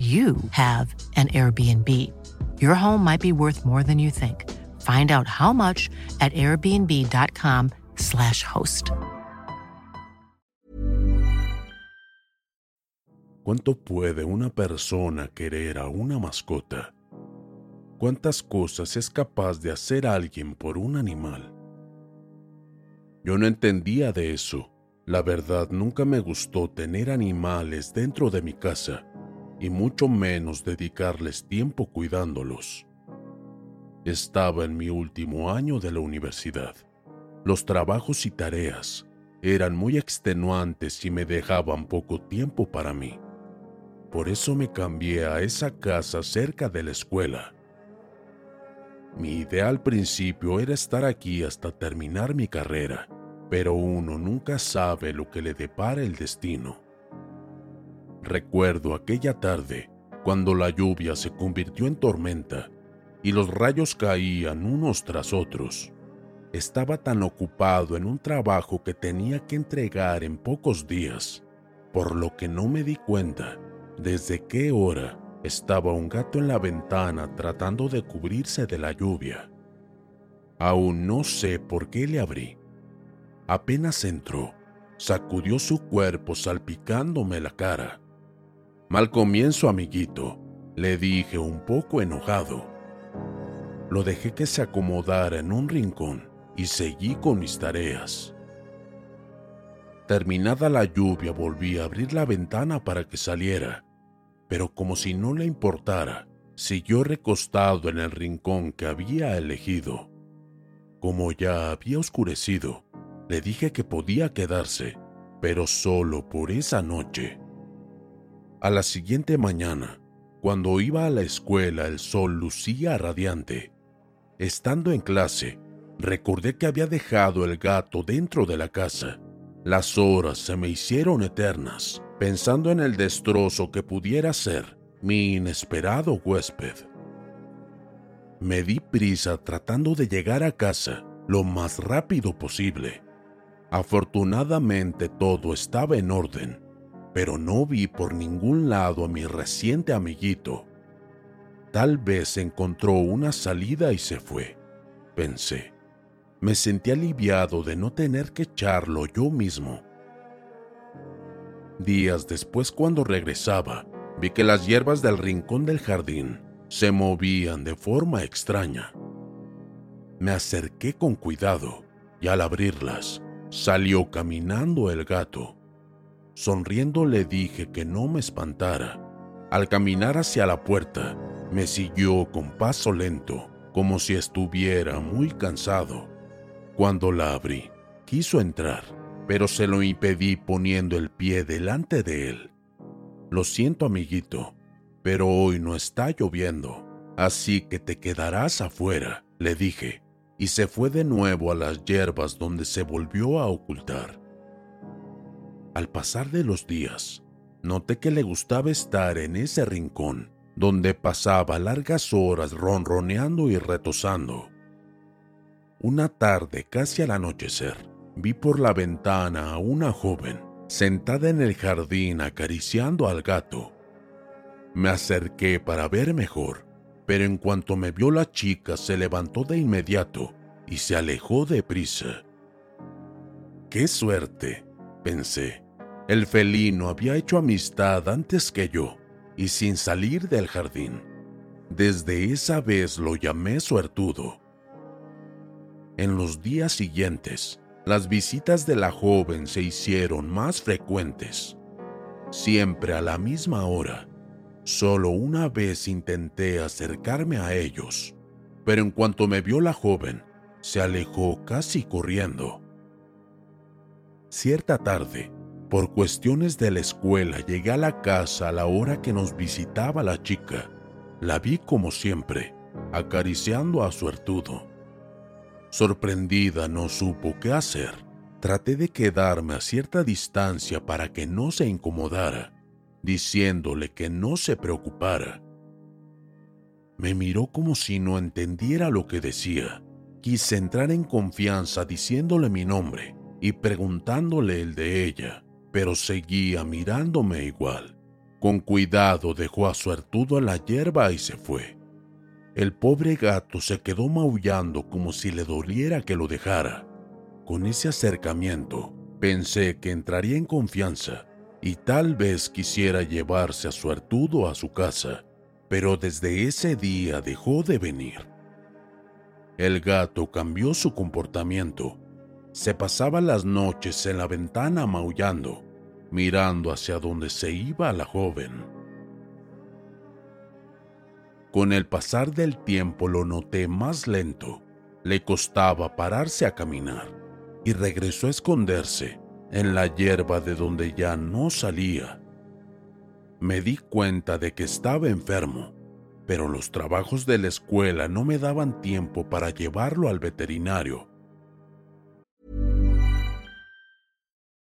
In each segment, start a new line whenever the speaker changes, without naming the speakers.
you have an Airbnb. Your home might be worth more than you think. Find out how much at airbnb.com/slash host.
¿Cuánto puede una persona querer a una mascota? ¿Cuántas cosas es capaz de hacer alguien por un animal? Yo no entendía de eso. La verdad, nunca me gustó tener animales dentro de mi casa y mucho menos dedicarles tiempo cuidándolos. Estaba en mi último año de la universidad. Los trabajos y tareas eran muy extenuantes y me dejaban poco tiempo para mí. Por eso me cambié a esa casa cerca de la escuela. Mi idea al principio era estar aquí hasta terminar mi carrera, pero uno nunca sabe lo que le depara el destino. Recuerdo aquella tarde cuando la lluvia se convirtió en tormenta y los rayos caían unos tras otros. Estaba tan ocupado en un trabajo que tenía que entregar en pocos días, por lo que no me di cuenta desde qué hora estaba un gato en la ventana tratando de cubrirse de la lluvia. Aún no sé por qué le abrí. Apenas entró, sacudió su cuerpo salpicándome la cara. Mal comienzo, amiguito, le dije un poco enojado. Lo dejé que se acomodara en un rincón y seguí con mis tareas. Terminada la lluvia volví a abrir la ventana para que saliera, pero como si no le importara, siguió recostado en el rincón que había elegido. Como ya había oscurecido, le dije que podía quedarse, pero solo por esa noche. A la siguiente mañana, cuando iba a la escuela, el sol lucía radiante. Estando en clase, recordé que había dejado el gato dentro de la casa. Las horas se me hicieron eternas, pensando en el destrozo que pudiera ser mi inesperado huésped. Me di prisa tratando de llegar a casa lo más rápido posible. Afortunadamente todo estaba en orden pero no vi por ningún lado a mi reciente amiguito. Tal vez encontró una salida y se fue, pensé. Me sentí aliviado de no tener que echarlo yo mismo. Días después, cuando regresaba, vi que las hierbas del rincón del jardín se movían de forma extraña. Me acerqué con cuidado y al abrirlas, salió caminando el gato. Sonriendo le dije que no me espantara. Al caminar hacia la puerta, me siguió con paso lento, como si estuviera muy cansado. Cuando la abrí, quiso entrar, pero se lo impedí poniendo el pie delante de él. Lo siento, amiguito, pero hoy no está lloviendo, así que te quedarás afuera, le dije, y se fue de nuevo a las hierbas donde se volvió a ocultar. Al pasar de los días, noté que le gustaba estar en ese rincón, donde pasaba largas horas ronroneando y retosando. Una tarde, casi al anochecer, vi por la ventana a una joven sentada en el jardín acariciando al gato. Me acerqué para ver mejor, pero en cuanto me vio la chica se levantó de inmediato y se alejó deprisa. ¡Qué suerte! Pensé. El felino había hecho amistad antes que yo y sin salir del jardín. Desde esa vez lo llamé suertudo. En los días siguientes, las visitas de la joven se hicieron más frecuentes. Siempre a la misma hora. Solo una vez intenté acercarme a ellos, pero en cuanto me vio la joven, se alejó casi corriendo. Cierta tarde, por cuestiones de la escuela llegué a la casa a la hora que nos visitaba la chica. La vi como siempre, acariciando a su hertudo. Sorprendida no supo qué hacer. Traté de quedarme a cierta distancia para que no se incomodara, diciéndole que no se preocupara. Me miró como si no entendiera lo que decía. Quise entrar en confianza diciéndole mi nombre y preguntándole el de ella pero seguía mirándome igual. Con cuidado dejó a su artudo en la hierba y se fue. El pobre gato se quedó maullando como si le doliera que lo dejara. Con ese acercamiento, pensé que entraría en confianza y tal vez quisiera llevarse a su artudo a su casa, pero desde ese día dejó de venir. El gato cambió su comportamiento se pasaba las noches en la ventana maullando, mirando hacia donde se iba la joven. Con el pasar del tiempo lo noté más lento. Le costaba pararse a caminar y regresó a esconderse en la hierba de donde ya no salía. Me di cuenta de que estaba enfermo, pero los trabajos de la escuela no me daban tiempo para llevarlo al veterinario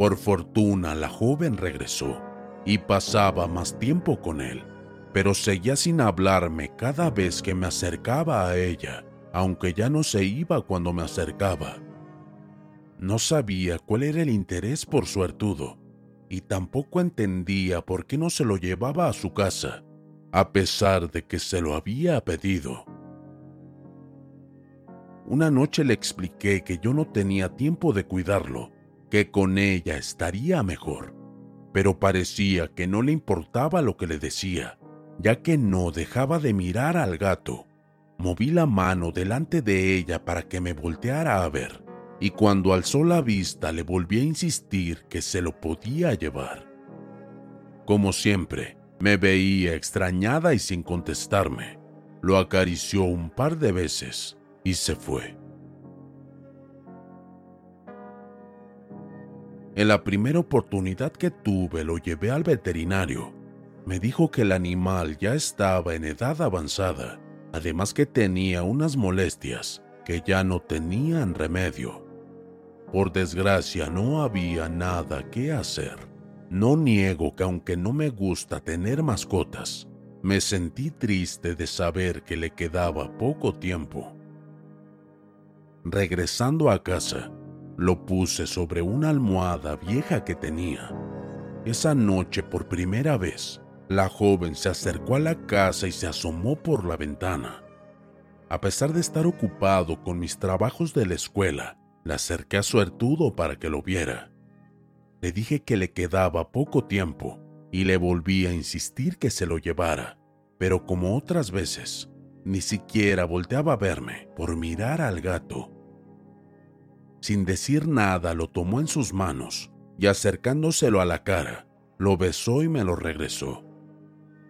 Por fortuna, la joven regresó y pasaba más tiempo con él, pero seguía sin hablarme cada vez que me acercaba a ella, aunque ya no se iba cuando me acercaba. No sabía cuál era el interés por su artudo y tampoco entendía por qué no se lo llevaba a su casa, a pesar de que se lo había pedido. Una noche le expliqué que yo no tenía tiempo de cuidarlo que con ella estaría mejor, pero parecía que no le importaba lo que le decía, ya que no dejaba de mirar al gato. Moví la mano delante de ella para que me volteara a ver, y cuando alzó la vista le volví a insistir que se lo podía llevar. Como siempre, me veía extrañada y sin contestarme. Lo acarició un par de veces y se fue. En la primera oportunidad que tuve lo llevé al veterinario. Me dijo que el animal ya estaba en edad avanzada, además que tenía unas molestias que ya no tenían remedio. Por desgracia no había nada que hacer. No niego que aunque no me gusta tener mascotas, me sentí triste de saber que le quedaba poco tiempo. Regresando a casa, Lo puse sobre una almohada vieja que tenía. Esa noche, por primera vez, la joven se acercó a la casa y se asomó por la ventana. A pesar de estar ocupado con mis trabajos de la escuela, la acerqué a Suertudo para que lo viera. Le dije que le quedaba poco tiempo y le volví a insistir que se lo llevara, pero como otras veces, ni siquiera volteaba a verme por mirar al gato. Sin decir nada, lo tomó en sus manos y acercándoselo a la cara, lo besó y me lo regresó.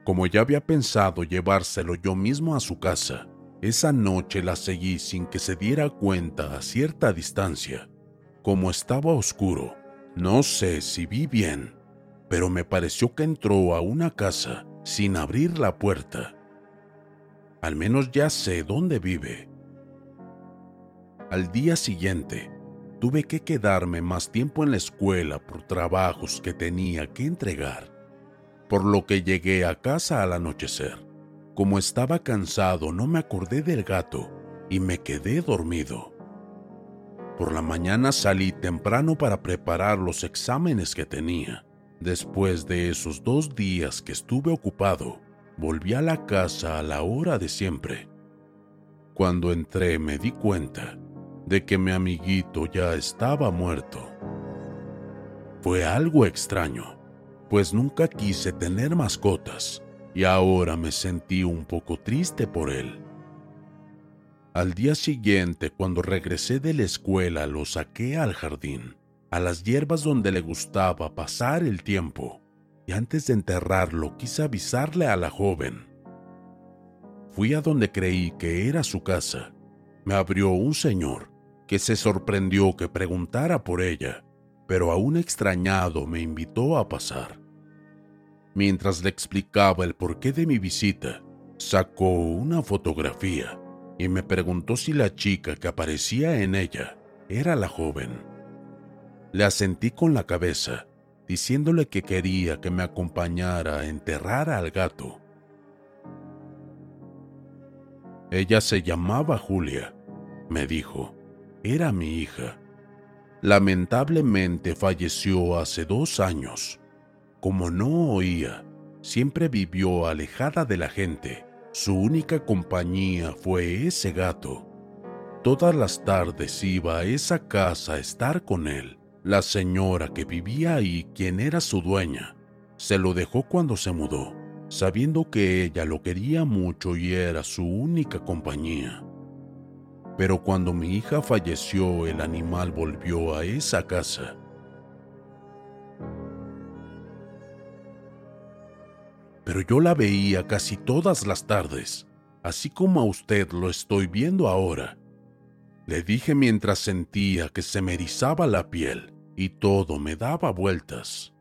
Como ya había pensado llevárselo yo mismo a su casa, esa noche la seguí sin que se diera cuenta a cierta distancia. Como estaba oscuro, no sé si vi bien, pero me pareció que entró a una casa sin abrir la puerta. Al menos ya sé dónde vive. Al día siguiente, tuve que quedarme más tiempo en la escuela por trabajos que tenía que entregar, por lo que llegué a casa al anochecer. Como estaba cansado, no me acordé del gato y me quedé dormido. Por la mañana salí temprano para preparar los exámenes que tenía. Después de esos dos días que estuve ocupado, volví a la casa a la hora de siempre. Cuando entré me di cuenta de que mi amiguito ya estaba muerto. Fue algo extraño, pues nunca quise tener mascotas y ahora me sentí un poco triste por él. Al día siguiente, cuando regresé de la escuela, lo saqué al jardín, a las hierbas donde le gustaba pasar el tiempo y antes de enterrarlo quise avisarle a la joven. Fui a donde creí que era su casa. Me abrió un señor que se sorprendió que preguntara por ella, pero aún extrañado me invitó a pasar. Mientras le explicaba el porqué de mi visita, sacó una fotografía y me preguntó si la chica que aparecía en ella era la joven. Le asentí con la cabeza diciéndole que quería que me acompañara a enterrar al gato. Ella se llamaba Julia, me dijo. Era mi hija. Lamentablemente falleció hace dos años. Como no oía, siempre vivió alejada de la gente. Su única compañía fue ese gato. Todas las tardes iba a esa casa a estar con él. La señora que vivía ahí, quien era su dueña, se lo dejó cuando se mudó, sabiendo que ella lo quería mucho y era su única compañía. Pero cuando mi hija falleció, el animal volvió a esa casa. Pero yo la veía casi todas las tardes, así como a usted lo estoy viendo ahora. Le dije mientras sentía que se me erizaba la piel y todo me daba vueltas.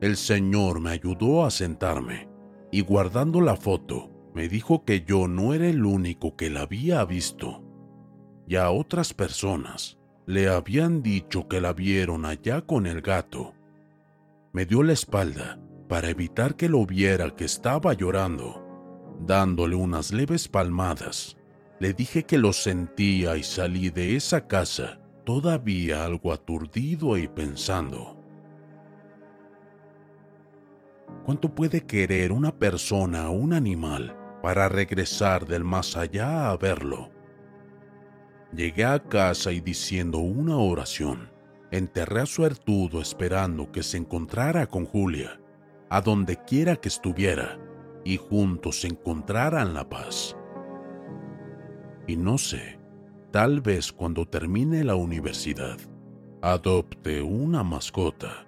El Señor me ayudó a sentarme y guardando la foto me dijo que yo no era el único que la había visto. Y a otras personas le habían dicho que la vieron allá con el gato. Me dio la espalda para evitar que lo viera que estaba llorando. Dándole unas leves palmadas, le dije que lo sentía y salí de esa casa todavía algo aturdido y pensando. ¿Cuánto puede querer una persona o un animal para regresar del más allá a verlo? Llegué a casa y diciendo una oración, enterré a Suertudo esperando que se encontrara con Julia, a donde quiera que estuviera, y juntos encontraran la paz. Y no sé, tal vez cuando termine la universidad, adopte una mascota.